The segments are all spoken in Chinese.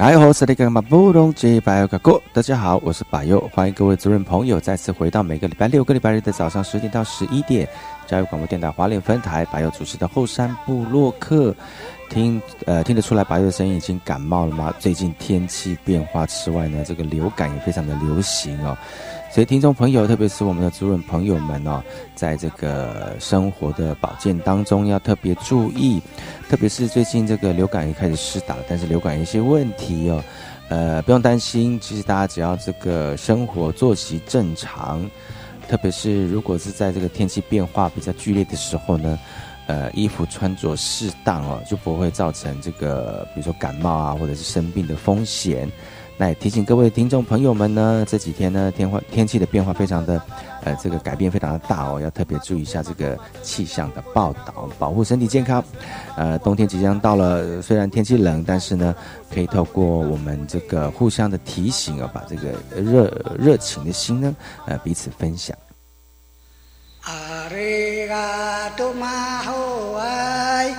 哎，我是那个马布隆吉巴尤卡哥，大家好，我是巴尤，欢迎各位主任朋友再次回到每个礼拜六、个礼拜日的早上十点到十一点，教育广播电台华联分台，巴尤主持的后山部落客。听，呃，听得出来，巴尤的声音已经感冒了吗？最近天气变化之外呢，这个流感也非常的流行哦。所以，听众朋友，特别是我们的主人朋友们哦，在这个生活的保健当中要特别注意，特别是最近这个流感也开始施打，但是流感有一些问题哦，呃，不用担心，其实大家只要这个生活作息正常，特别是如果是在这个天气变化比较剧烈的时候呢，呃，衣服穿着适当哦，就不会造成这个比如说感冒啊或者是生病的风险。那提醒各位听众朋友们呢，这几天呢天化天气的变化非常的，呃，这个改变非常的大哦，要特别注意一下这个气象的报道，保护身体健康。呃，冬天即将到了，虽然天气冷，但是呢，可以透过我们这个互相的提醒哦，把这个热热情的心呢，呃，彼此分享。阿里嘎多玛吼哎，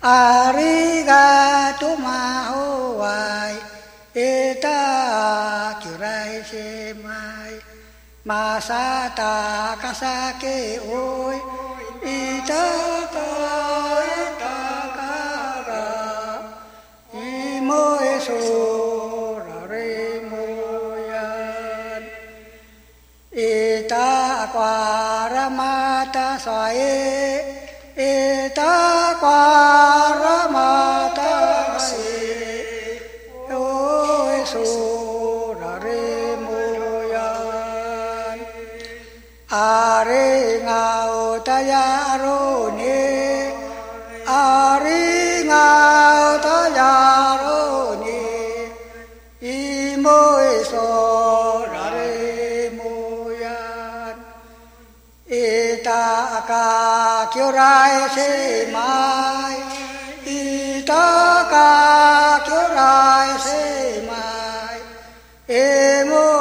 阿里嘎多玛吼哎。 เอตาจุไรเชมายมาซาตากาซาเกโอยอิตาตาตาการาอิโมเอโซระเรโมยันอิตากวารมาตาสอยเอิตากวา Ari ngau tayaro ni Ari ngau tayaro ni Imo iso rari muyan Ita ka kyurai si mai Ita ka kyurai si mai Imo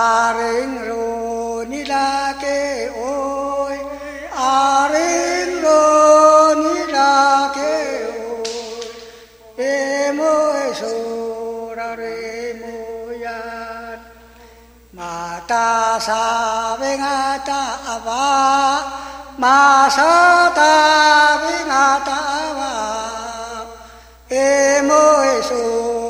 aring ro ni la ke oi aring ro ni la ke oi e mo so ra re mo ya mata sa ve nga ta va ma sa ta ve nga ta va e mo so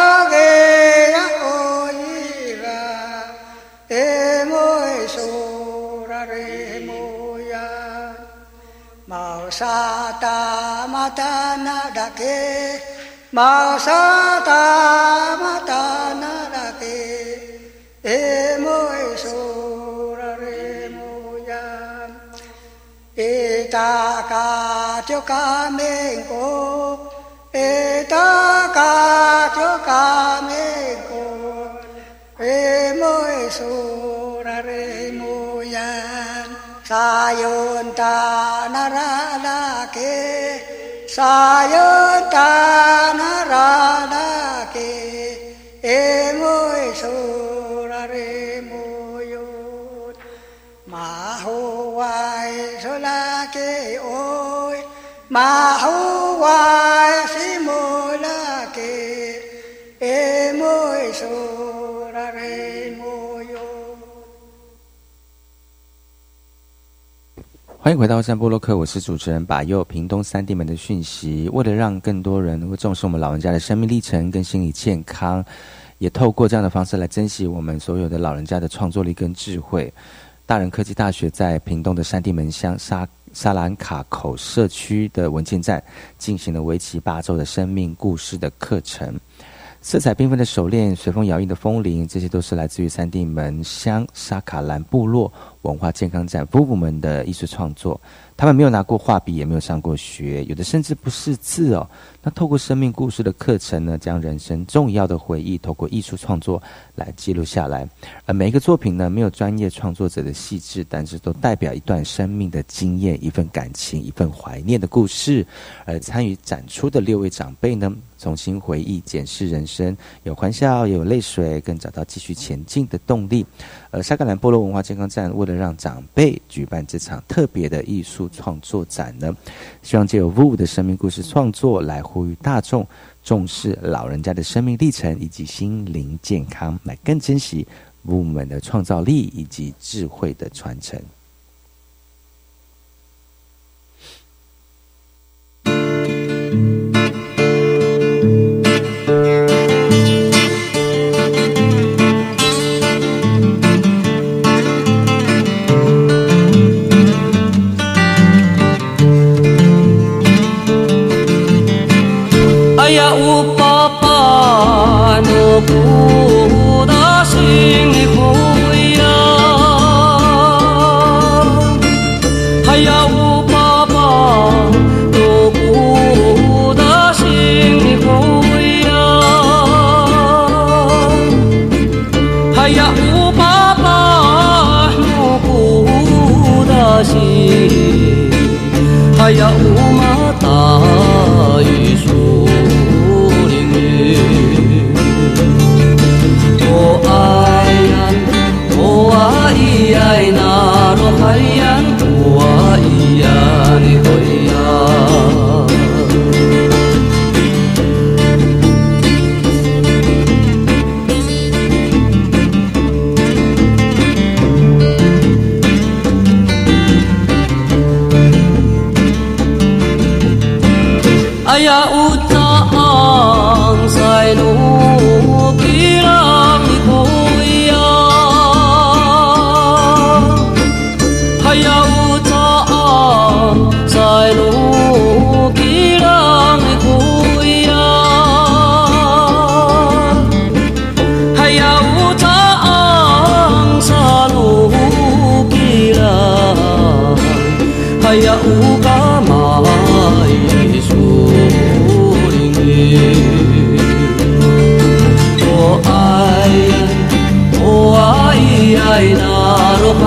Sata mata nada ke ma sata mata nada ke e mo sura re mo ya e ta ka cho ka me ko e ta ka cho ka me ko e mo sura re mo ya sayon ta กสายตานราดาเกเอมยสุรเรโมโยมาโหวายสุลาเกโอยมา 欢迎回到山波洛克，我是主持人把右。屏东三地门的讯息，为了让更多人能够重视我们老人家的生命历程跟心理健康，也透过这样的方式来珍惜我们所有的老人家的创作力跟智慧。大人科技大学在屏东的山地门乡沙沙兰卡口社区的文件站，进行了为期八周的生命故事的课程。色彩缤纷的手链，随风摇曳的风铃，这些都是来自于三地门乡沙卡兰部落文化健康站夫妇们的艺术创作。他们没有拿过画笔，也没有上过学，有的甚至不识字哦。那透过生命故事的课程呢，将人生重要的回忆透过艺术创作来记录下来。而每一个作品呢，没有专业创作者的细致，但是都代表一段生命的经验、一份感情、一份怀念的故事。而参与展出的六位长辈呢，重新回忆、检视人生，有欢笑，有泪水，更找到继续前进的动力。而沙格兰波罗文化健康站为了让长辈举办这场特别的艺术创作展呢，希望借由 VU 的生命故事创作来呼吁大众重视老人家的生命历程以及心灵健康，来更珍惜 VU 们的创造力以及智慧的传承。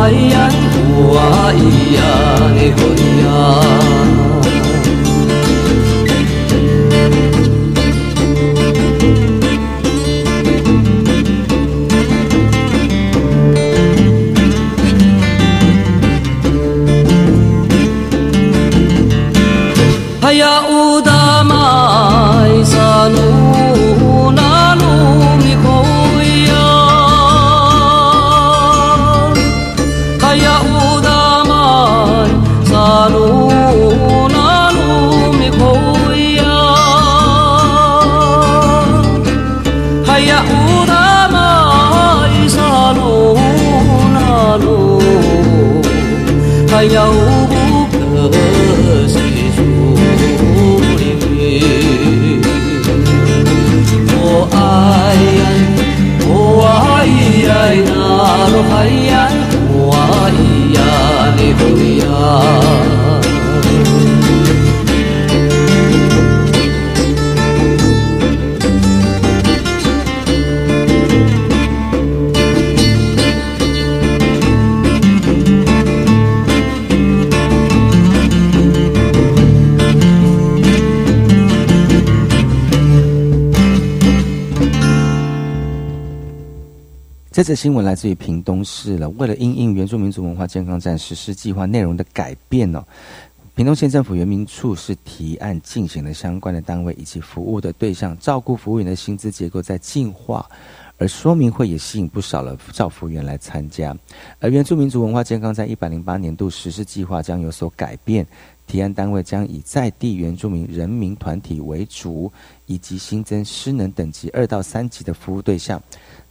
那罗海呀，我爱呀，则新闻来自于屏东市了。为了因应原住民族文化健康站实施计划内容的改变呢，屏东县政府原民处是提案进行了相关的单位以及服务的对象、照顾服务员的薪资结构在进化，而说明会也吸引不少的照服员来参加。而原住民族文化健康在一百零八年度实施计划将有所改变，提案单位将以在地原住民人民团体为主，以及新增失能等级二到三级的服务对象。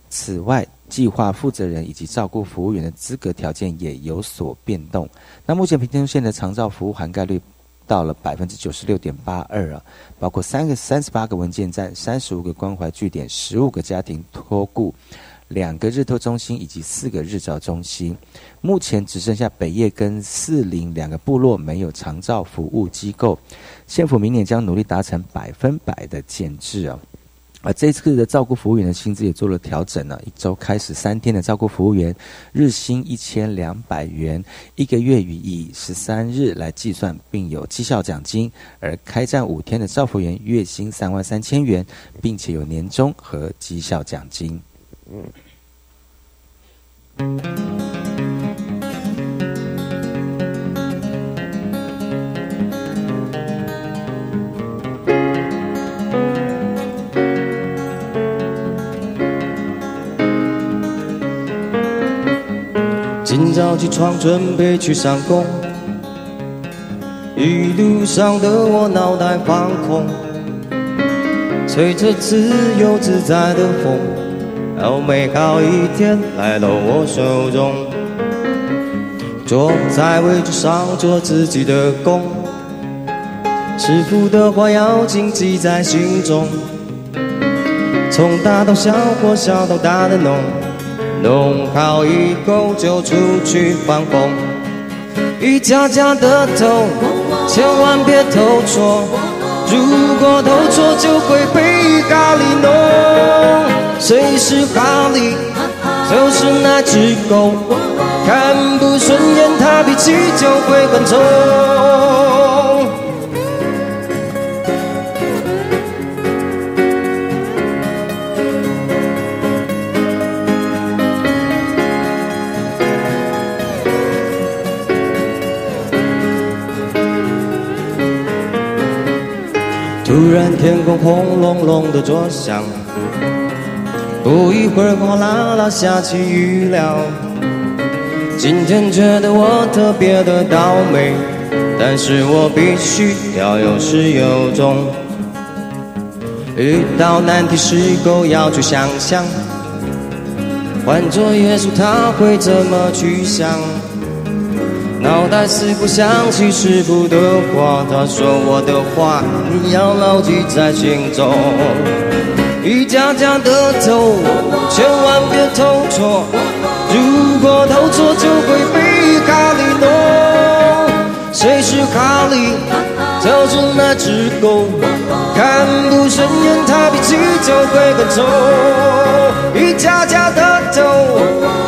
此外，计划负责人以及照顾服务员的资格条件也有所变动。那目前平东县的长照服务涵盖率到了百分之九十六点八二啊，包括三个三十八个文件站、三十五个关怀据点、十五个家庭托顾、两个日托中心以及四个日照中心。目前只剩下北叶跟四林两个部落没有长照服务机构。县府明年将努力达成百分百的建制啊。而这次的照顾服务员的薪资也做了调整了，一周开始三天的照顾服务员日薪一千两百元，一个月以十三日来计算，并有绩效奖金；而开战五天的照服员月薪三万三千元，并且有年终和绩效奖金。早起床准备去上工，一路上的我脑袋放空，吹着自由自在的风，好美好一天来到我手中。坐在位置上做自己的工，师傅的话要谨记在心中，从大到小或小到大的弄。弄好以后就出去放风，一家家的头，千万别投错。如果投错就会被咖喱弄。谁是哈利？就是那只狗，看不顺眼它脾气就会很冲。突然天空轰隆隆的作响，不一会儿哗啦啦下起雨了。今天觉得我特别的倒霉，但是我必须要有始有终。遇到难题时候要去想想，换做耶稣他会怎么去想？脑袋似乎想起师傅的话，他说我的话你要牢记在心中。一家家的投，千万别偷错，如果偷错就会被咖喱弄。谁是咖喱？就是那只狗，看不顺眼它脾气就会更臭。一家家的投，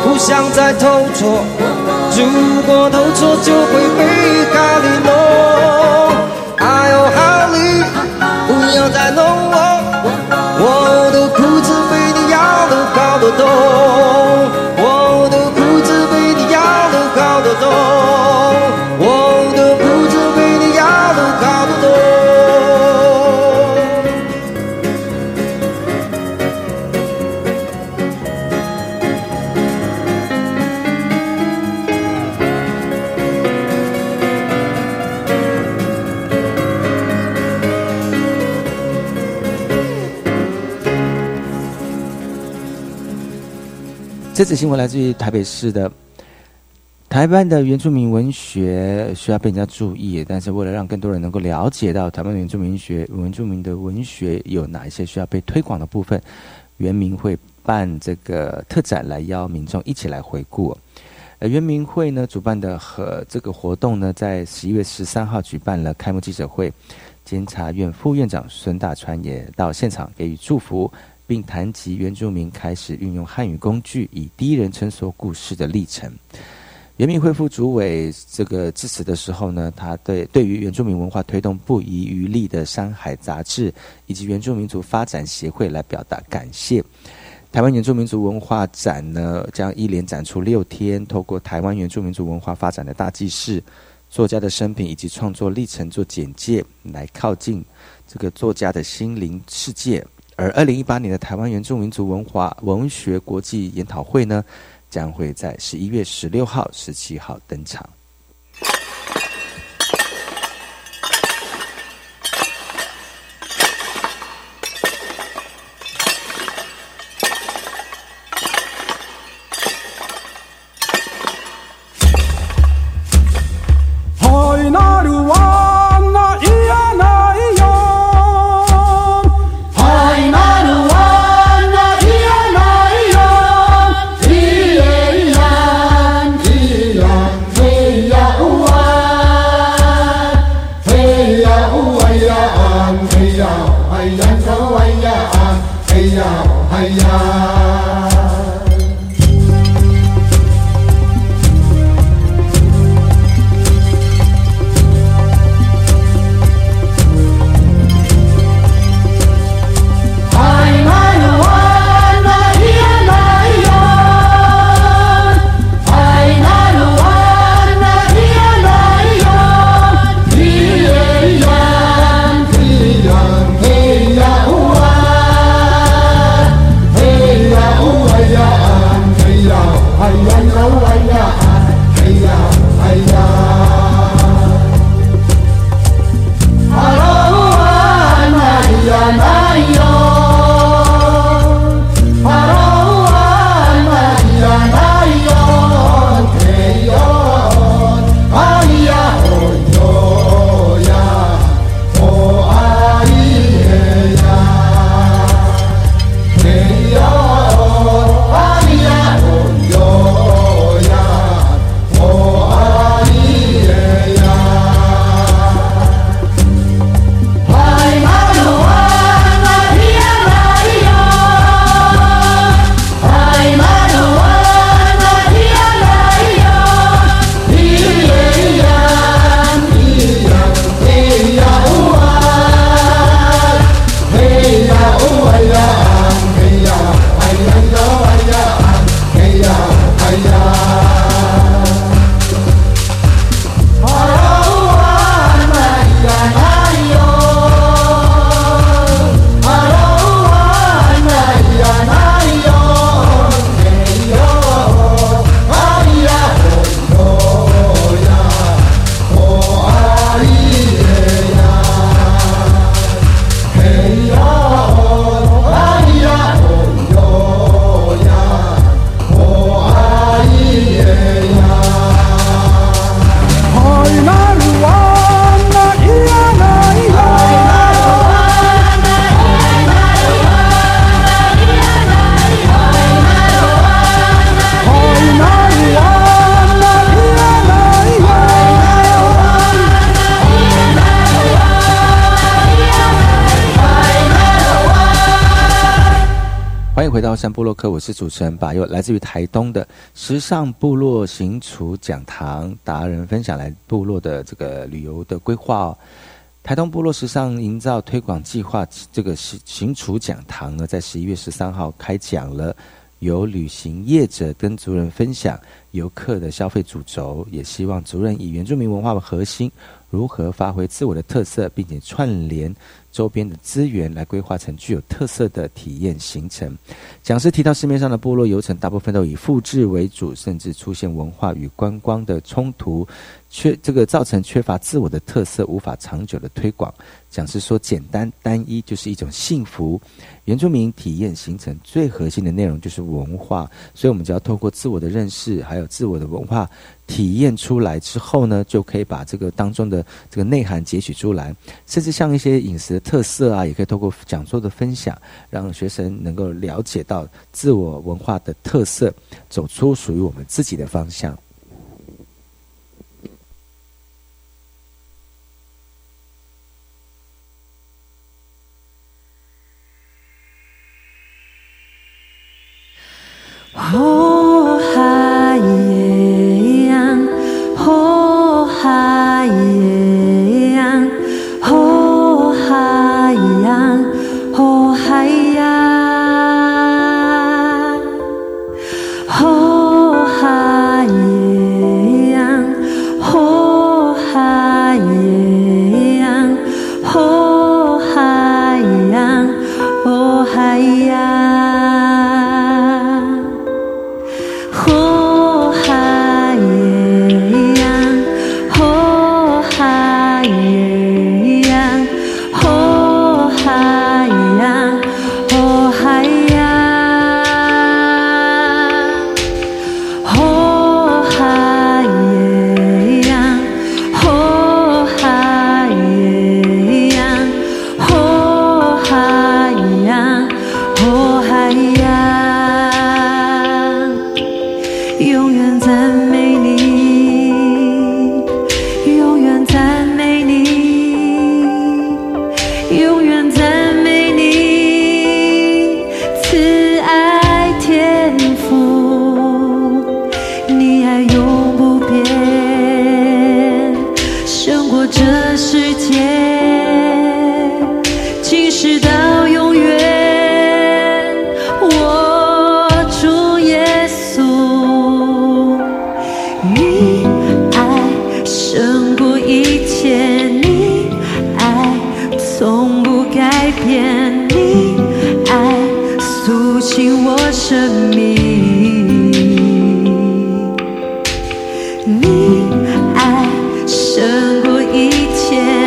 互相在偷错。如果投错就会被咖喱这次新闻来自于台北市的台湾的原住民文学需要被人家注意，但是为了让更多人能够了解到台湾原住民学、原住民的文学有哪一些需要被推广的部分，原民会办这个特展来邀民众一起来回顾。呃，原民会呢主办的和这个活动呢，在十一月十三号举办了开幕记者会，监察院副院长孙大川也到现场给予祝福，并谈及原住民开始运用汉语工具，以第一人称说故事的历程。原民会副主委这个致辞的时候呢，他对对于原住民文化推动不遗余力的山海杂志以及原住民族发展协会来表达感谢。台湾原住民族文化展呢，将一连展出六天，透过台湾原住民族文化发展的大记事、作家的生平以及创作历程做简介，来靠近这个作家的心灵世界。而二零一八年的台湾原住民族文化文学国际研讨会呢，将会在十一月十六号、十七号登场。回山部落客，我是主持人把佑，来自于台东的时尚部落行厨讲堂达人分享来部落的这个旅游的规划哦。台东部落时尚营造推广计划这个行行厨讲堂呢，在十一月十三号开讲了，由旅行业者跟族人分享游客的消费主轴，也希望族人以原住民文化为核心，如何发挥自我的特色，并且串联。周边的资源，来规划成具有特色的体验行程。讲师提到，市面上的部落游程大部分都以复制为主，甚至出现文化与观光的冲突。缺这个造成缺乏自我的特色，无法长久的推广。讲师说，简单单一就是一种幸福。原住民体验形成最核心的内容就是文化，所以我们只要透过自我的认识，还有自我的文化体验出来之后呢，就可以把这个当中的这个内涵截取出来。甚至像一些饮食的特色啊，也可以透过讲座的分享，让学生能够了解到自我文化的特色，走出属于我们自己的方向。哦胜过一切，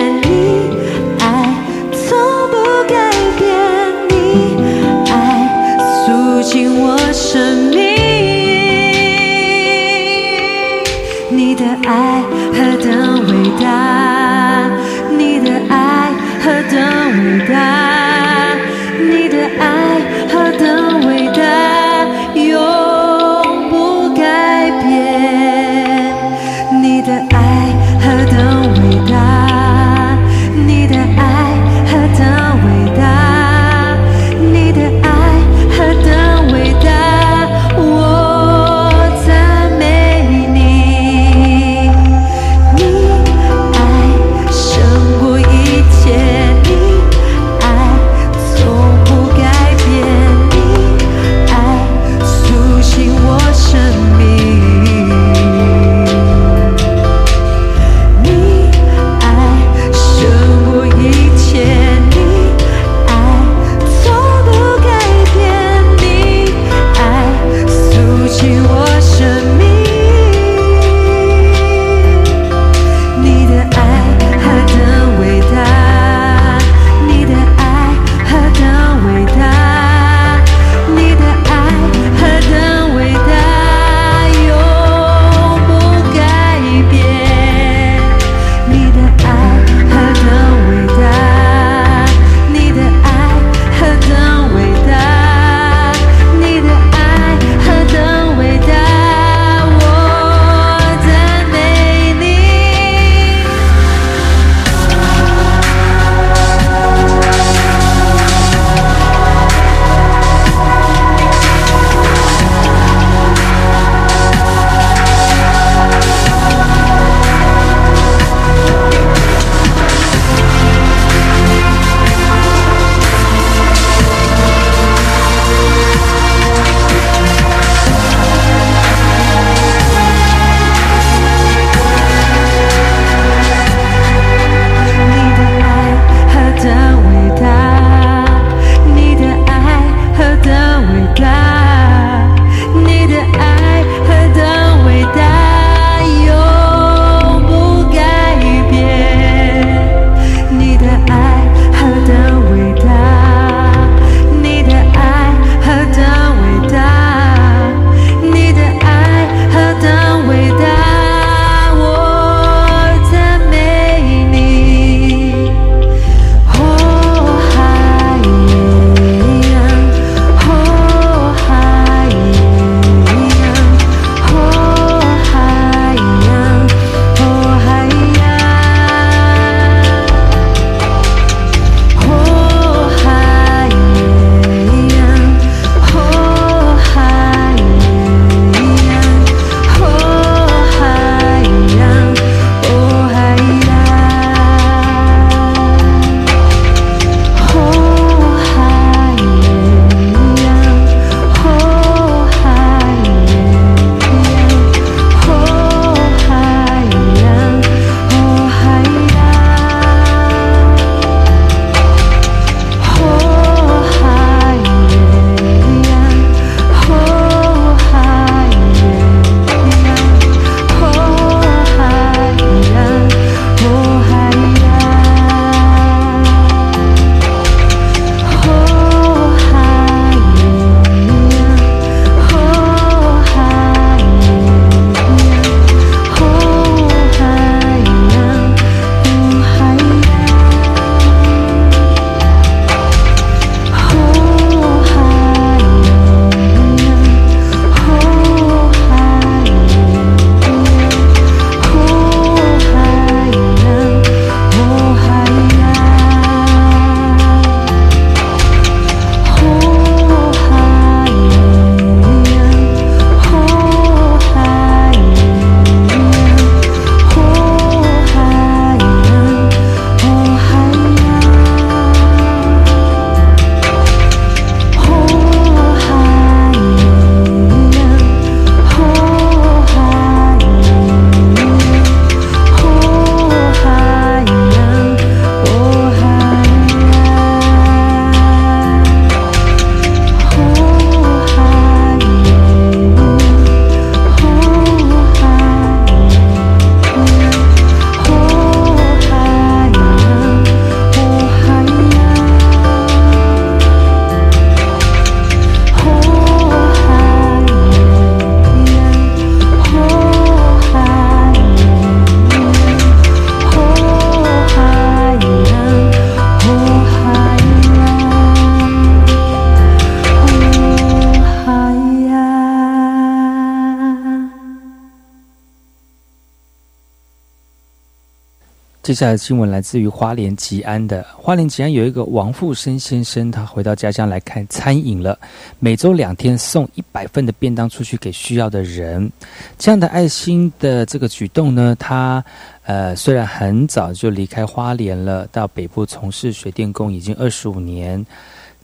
接下来的新闻来自于花莲吉安的。花莲吉安有一个王富生先生，他回到家乡来看餐饮了，每周两天送一百份的便当出去给需要的人。这样的爱心的这个举动呢，他呃虽然很早就离开花莲了，到北部从事水电工已经二十五年。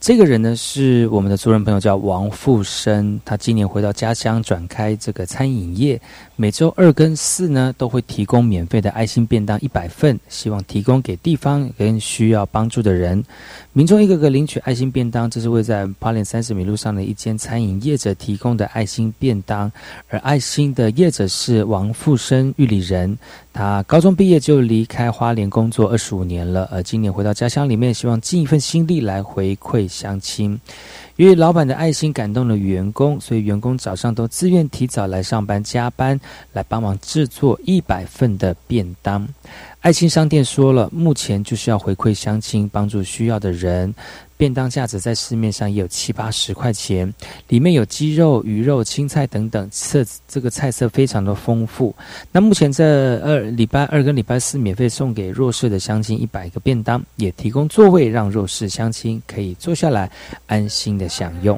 这个人呢是我们的族人朋友，叫王富生。他今年回到家乡，转开这个餐饮业。每周二跟四呢，都会提供免费的爱心便当一百份，希望提供给地方跟需要帮助的人。民众一个个领取爱心便当，这是位在八连三十米路上的一间餐饮业者提供的爱心便当。而爱心的业者是王富生玉里人，他高中毕业就离开花莲工作二十五年了，而今年回到家乡里面，希望尽一份心力来回馈。乡亲，因为老板的爱心感动了员工，所以员工早上都自愿提早来上班加班，来帮忙制作一百份的便当。爱心商店说了，目前就是要回馈乡亲，帮助需要的人。便当价值在市面上也有七八十块钱，里面有鸡肉、鱼肉、青菜等等，色这个菜色非常的丰富。那目前这二礼拜二跟礼拜四免费送给弱势的乡亲一百个便当，也提供座位让弱势乡亲可以坐下来安心的享用。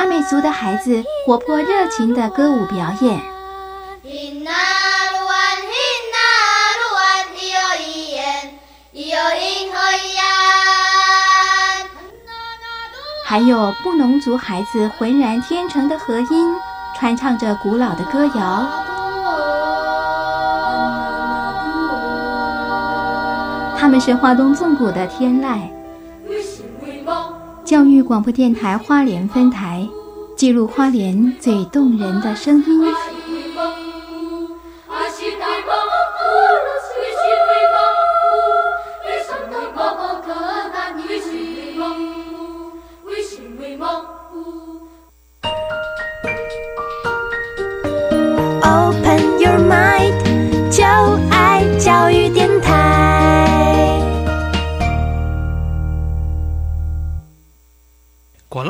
阿美族的孩子活泼热情的歌舞表演，还有布农族孩子浑然天成的和音，传唱着古老的歌谣。他们是花东纵谷的天籁。教育广播电台花莲分台，记录花莲最动人的声音。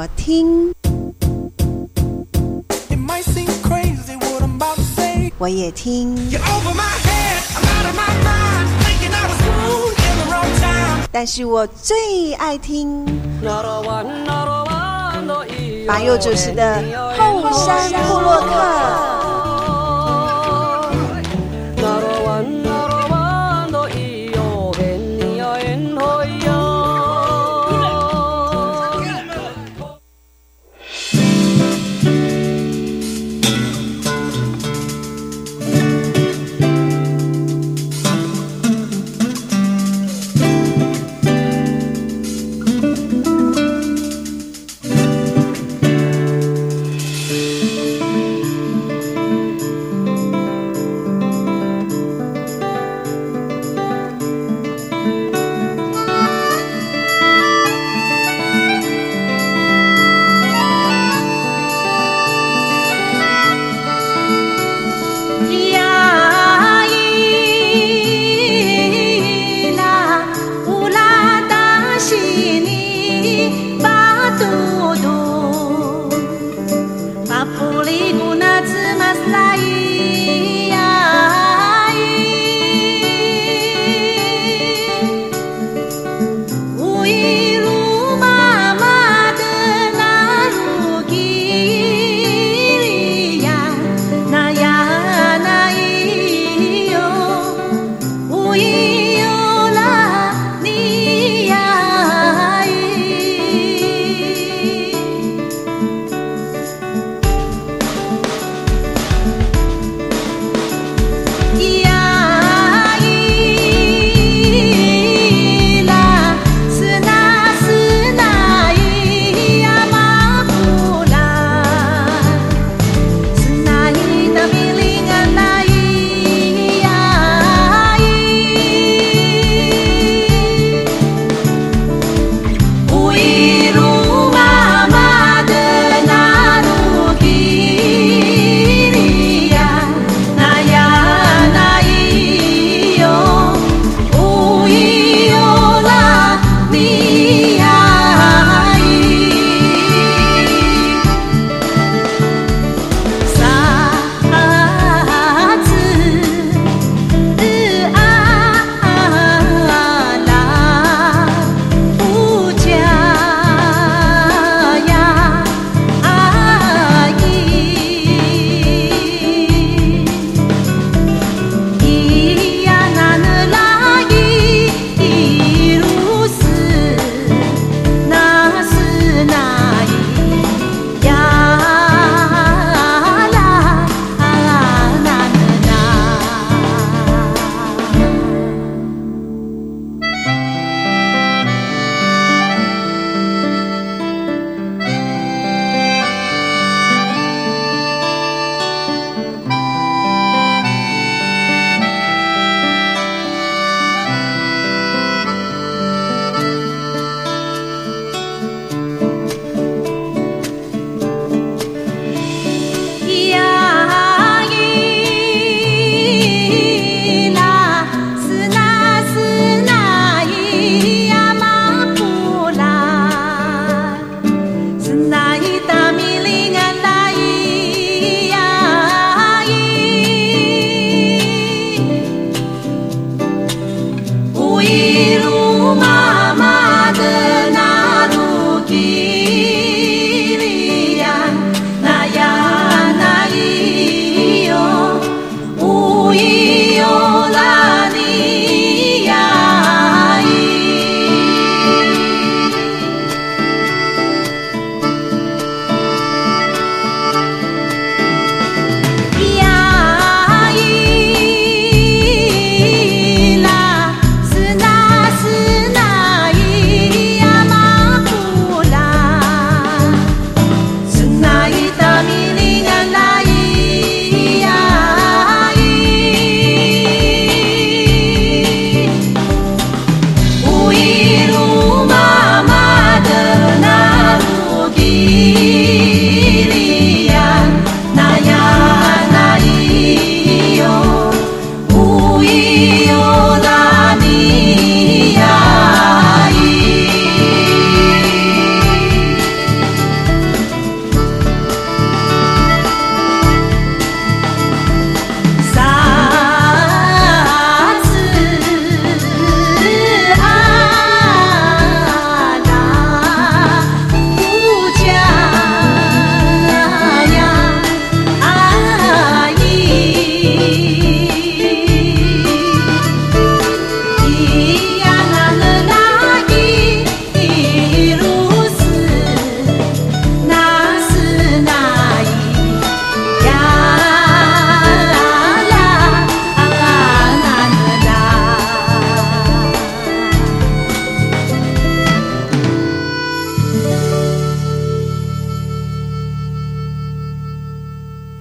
我听，我也听，但是我最爱听马佑主持的《后山部落客》。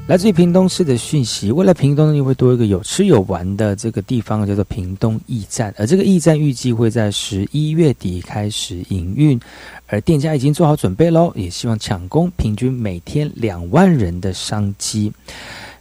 来自于屏东市的讯息，未来屏东呢又会多一个有吃有玩的这个地方，叫做屏东驿站。而这个驿站预计会在十一月底开始营运，而店家已经做好准备喽，也希望抢攻平均每天两万人的商机。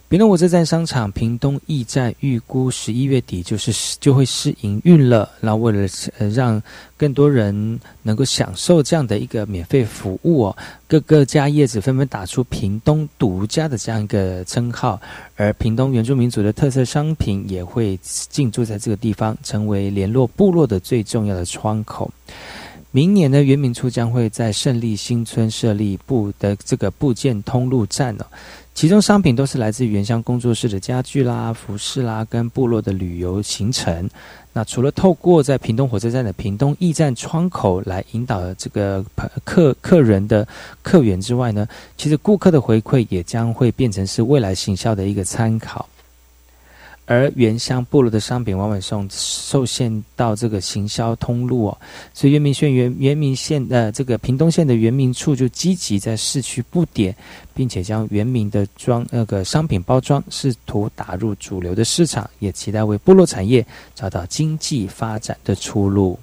屏东火车站商场屏东驿站预估十一月底就是就会试营运了。那为了呃让更多人能够享受这样的一个免费服务哦，各个家业子纷纷打出屏东独家的这样一个称号，而屏东原住民族的特色商品也会进驻在这个地方，成为联络部落的最重要的窗口。明年呢，原民处将会在胜利新村设立部的这个部件通路站哦。其中商品都是来自原乡工作室的家具啦、服饰啦，跟部落的旅游行程。那除了透过在屏东火车站的屏东驿站窗口来引导这个客客人的客源之外呢，其实顾客的回馈也将会变成是未来行销的一个参考。而原乡部落的商品往往受受限到这个行销通路哦，所以原明县原原明县呃这个屏东县的原明处就积极在市区布点，并且将原明的装那个商品包装试图打入主流的市场，也期待为部落产业找到经济发展的出路。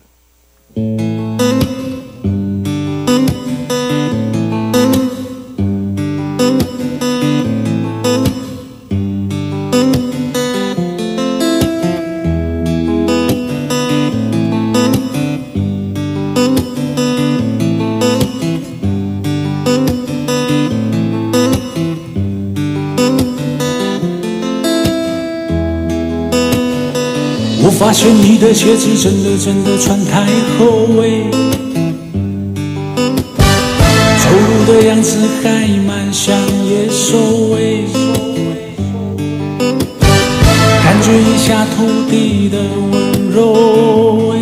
的鞋子真的真的穿太厚哎，走路的样子还蛮像野兽哎，感觉一下土地的温柔，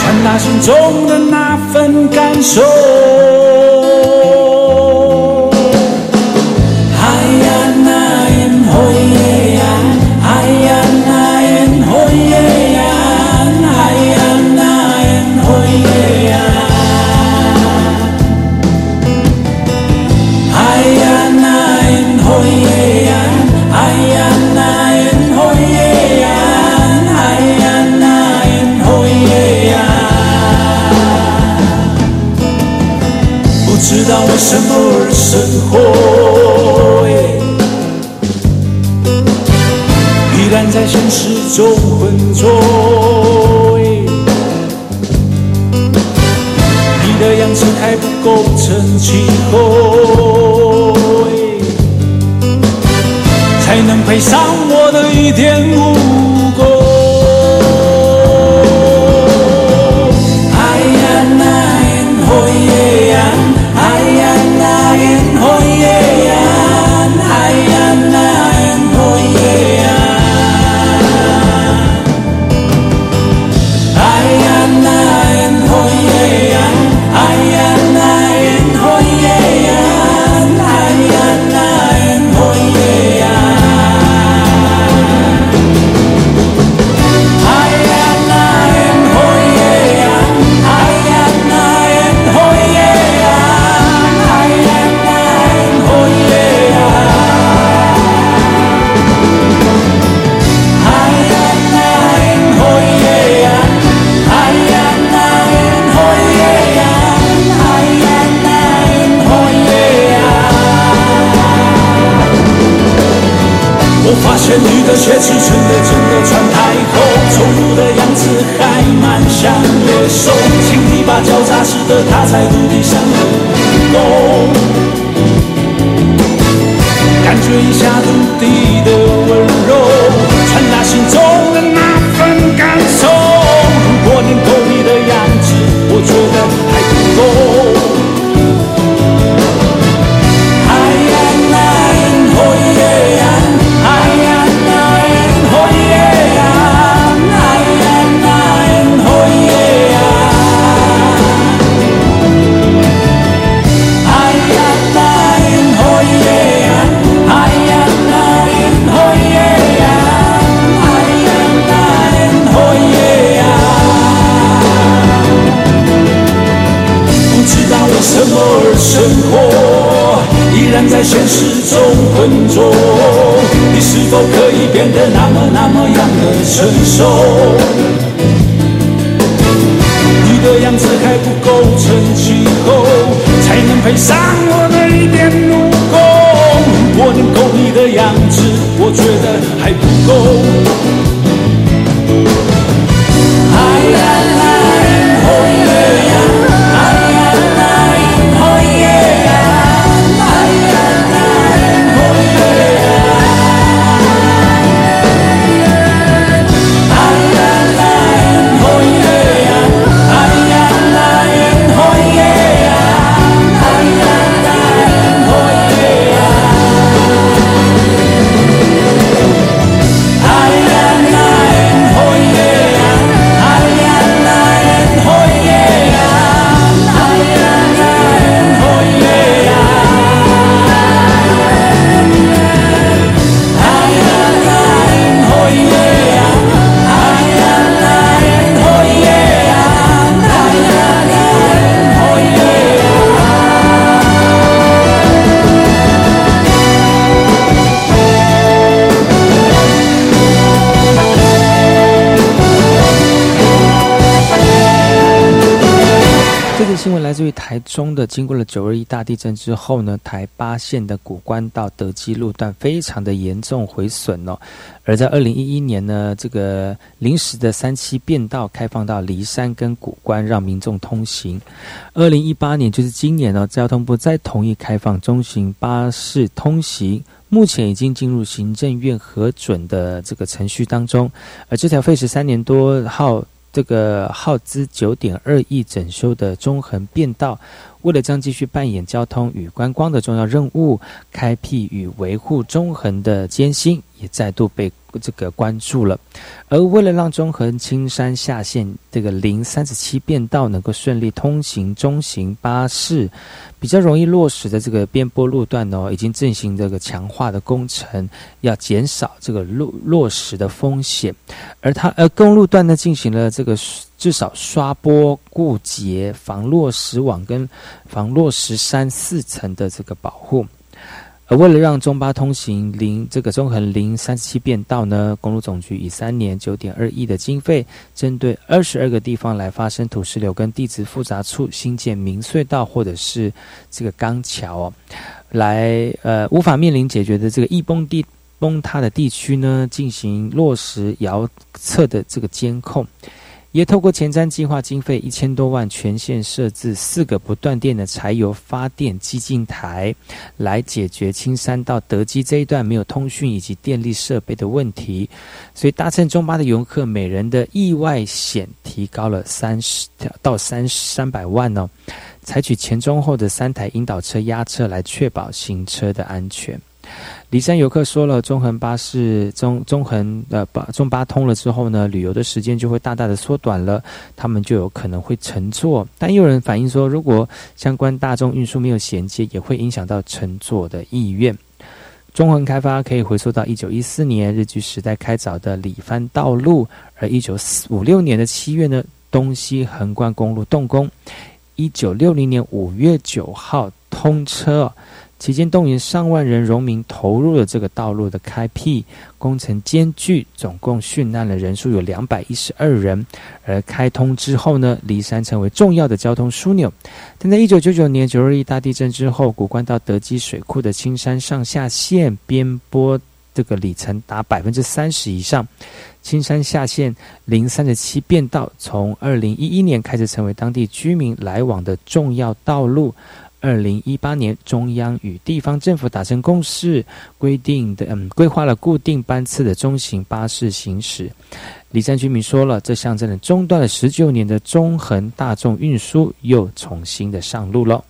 传达心中的那份感受。台中的，经过了九二一大地震之后呢，台八线的古关到德基路段非常的严重毁损哦。而在二零一一年呢，这个临时的三期变道开放到梨山跟古关，让民众通行。二零一八年就是今年呢，交通部再同意开放中型巴士通行，目前已经进入行政院核准的这个程序当中。而这条费时三年多号。这个耗资九点二亿整修的中横变道，为了将继续扮演交通与观光的重要任务，开辟与维护中横的艰辛，也再度被这个关注了。而为了。让中横青山下线这个零三十七变道能够顺利通行中型巴士。比较容易落实的这个边坡路段呢，已经进行这个强化的工程，要减少这个落落实的风险。而它而公路段呢，进行了。这个至少刷坡、固结、防落石网跟防落石山四层的这个保护。而为了让中巴通行零这个中横零三十七变道呢，公路总局以三年九点二亿的经费，针对二十二个地方来发生土石流跟地质复杂处新建明隧道或者是这个钢桥哦，来呃无法面临解决的这个易崩地崩塌的地区呢，进行落实遥测的这个监控。也透过前瞻计划经费一千多万，全线设置四个不断电的柴油发电机进台，来解决青山到德基这一段没有通讯以及电力设备的问题。所以搭乘中巴的游客每人的意外险提高了三十到三三百万哦。采取前中后的三台引导车压车来确保行车的安全。骊山游客说了，中横巴士中中横呃巴中巴通了之后呢，旅游的时间就会大大的缩短了，他们就有可能会乘坐。但又有人反映说，如果相关大众运输没有衔接，也会影响到乘坐的意愿。中横开发可以回溯到一九一四年日据时代开凿的里番道路，而一九四五六年的七月呢，东西横贯公路动工，一九六零年五月九号通车。期间动员上万人农民投入了这个道路的开辟工程艰巨，总共殉难的人数有两百一十二人。而开通之后呢，骊山成为重要的交通枢纽。但在一九九九年九二一大地震之后，古关到德基水库的青山上下线边坡这个里程达百分之三十以上，青山下线零三十七变道，从二零一一年开始成为当地居民来往的重要道路。二零一八年，中央与地方政府达成共识，规定的嗯，规划了固定班次的中型巴士行驶。李山居民说了，这象征了中断了十九年的中横大众运输又重新的上路了。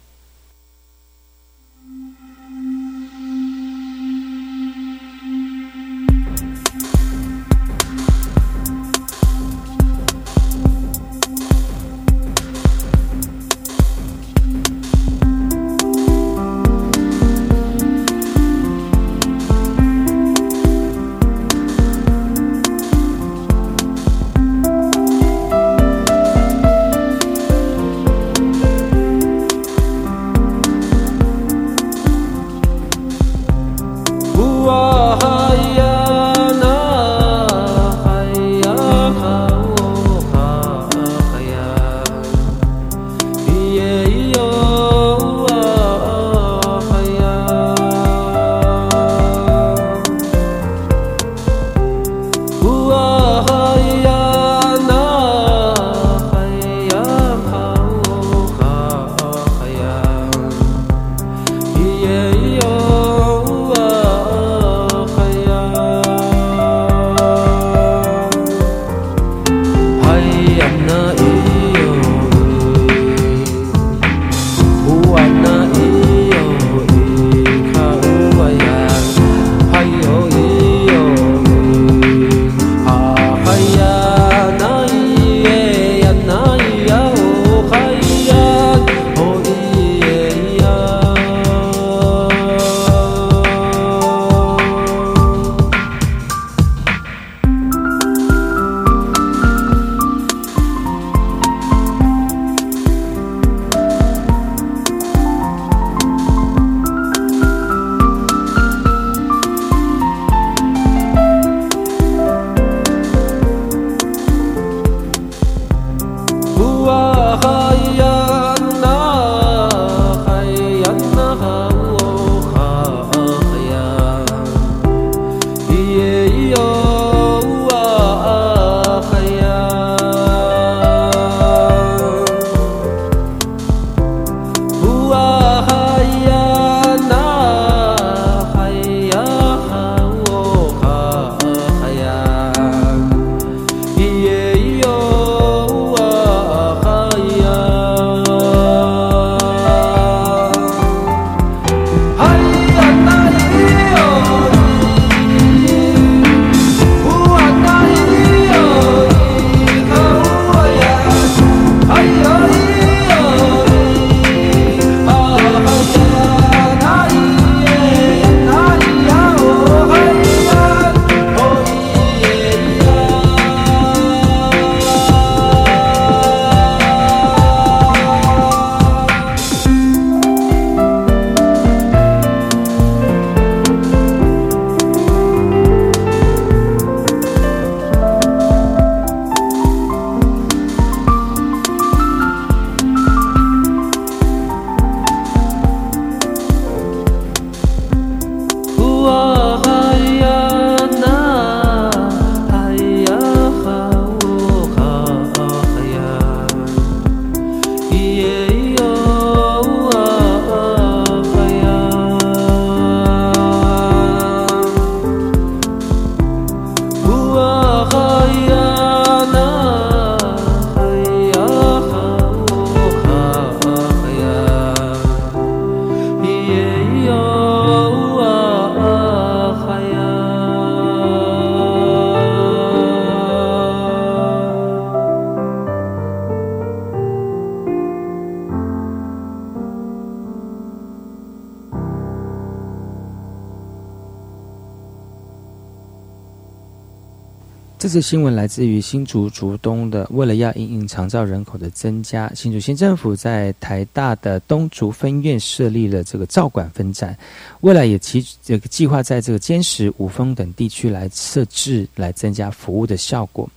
次新闻来自于新竹竹东的，为了要应应长照人口的增加，新竹县政府在台大的东竹分院设立了这个照管分站，未来也其这个计划在这个坚石、五峰等地区来设置，来增加服务的效果。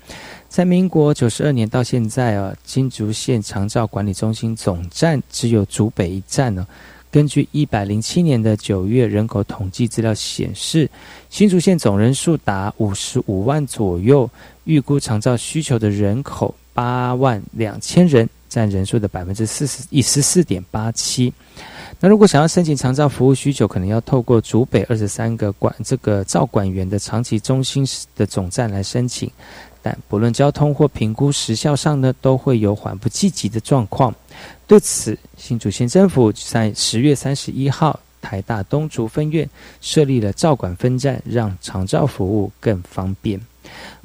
在民国九十二年到现在啊，新竹县长照管理中心总站只有竹北一站呢。根据一百零七年的九月人口统计资料显示，新竹县总人数达五十五万左右，预估长照需求的人口八万两千人，占人数的百分之四十一十四点八七。那如果想要申请长照服务需求，可能要透过竹北二十三个管这个照管员的长期中心的总站来申请，但不论交通或评估时效上呢，都会有缓不积极的状况。对此，新竹县政府在十月三十一号，台大东竹分院设立了照管分站，让长照服务更方便。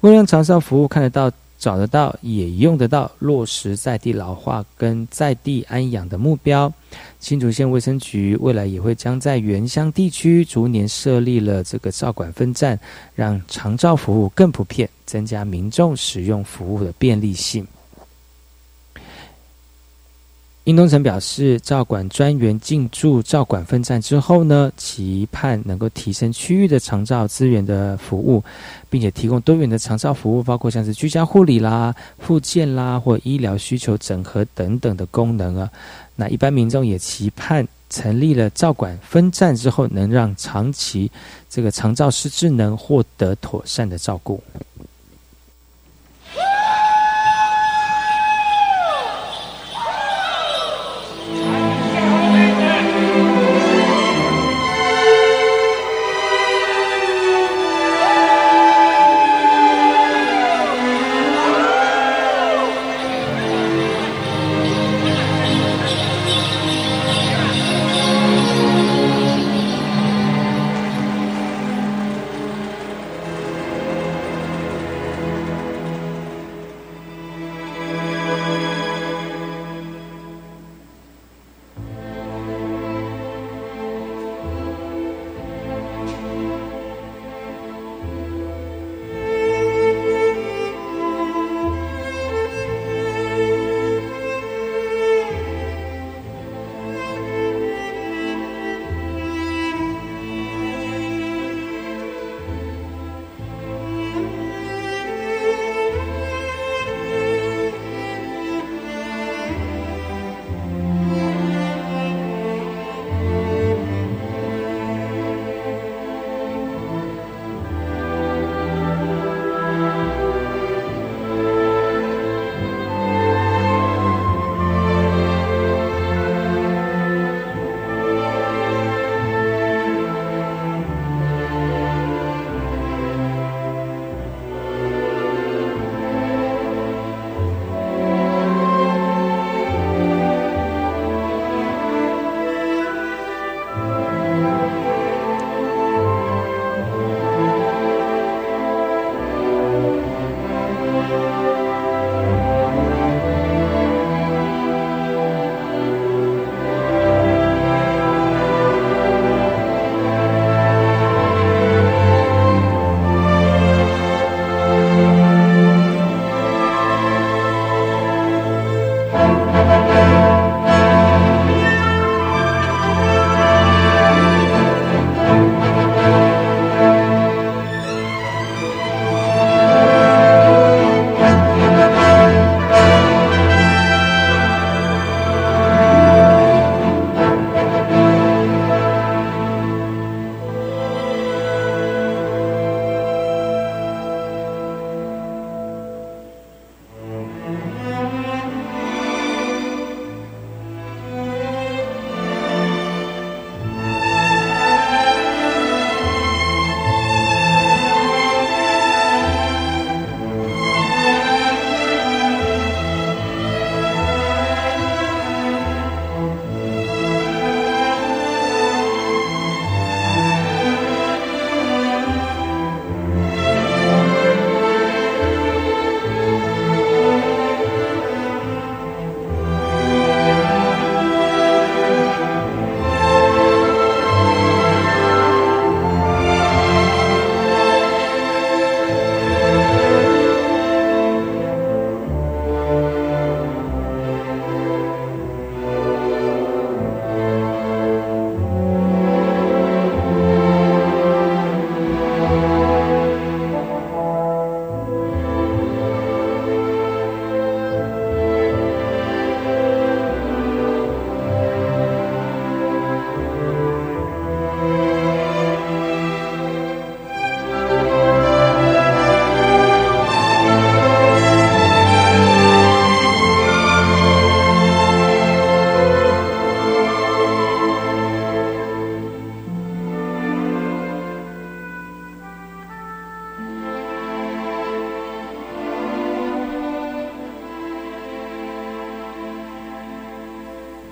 为了让长照服务看得到、找得到、也用得到，落实在地老化跟在地安养的目标，新竹县卫生局未来也会将在原乡地区逐年设立了这个照管分站，让长照服务更普遍，增加民众使用服务的便利性。殷东城表示，照管专员进驻照管分站之后呢，期盼能够提升区域的长照资源的服务，并且提供多元的长照服务，包括像是居家护理啦、复健啦或医疗需求整合等等的功能啊。那一般民众也期盼成立了照管分站之后，能让长期这个长照失智能获得妥善的照顾。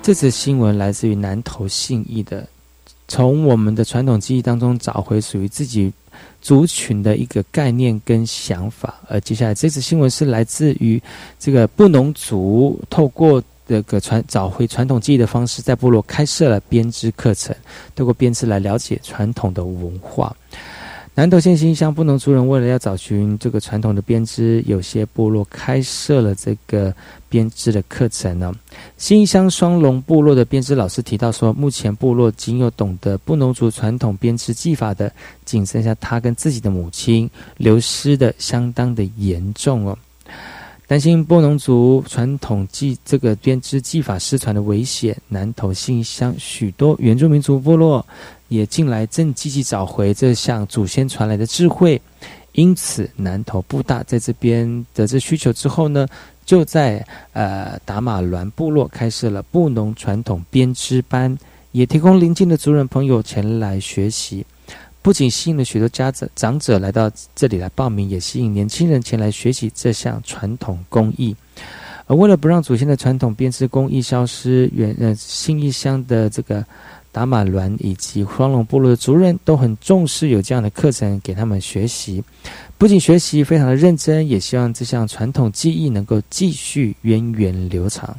这则新闻来自于南投信义的，从我们的传统记忆当中找回属于自己族群的一个概念跟想法。而接下来这则新闻是来自于这个布农族，透过这个传找回传统记忆的方式，在部落开设了编织课程，透过编织来了解传统的文化。南投县新乡布农族人为了要找寻这个传统的编织，有些部落开设了这个编织的课程呢。新乡双龙部落的编织老师提到说，目前部落仅有懂得布农族传统编织技法的，仅剩下他跟自己的母亲，流失的相当的严重哦。担心布农族传统技这个编织技法失传的危险，南投新乡许多原住民族部落。也近来正积极找回这项祖先传来的智慧，因此南投布大在这边得知需求之后呢，就在呃达马峦部落开设了布农传统编织班，也提供邻近的族人朋友前来学习。不仅吸引了许多家长长者来到这里来报名，也吸引年轻人前来学习这项传统工艺。而为了不让祖先的传统编织工艺消失，原呃新义乡的这个。达马伦以及双龙部落的族人都很重视有这样的课程给他们学习，不仅学习非常的认真，也希望这项传统技艺能够继续源远流长。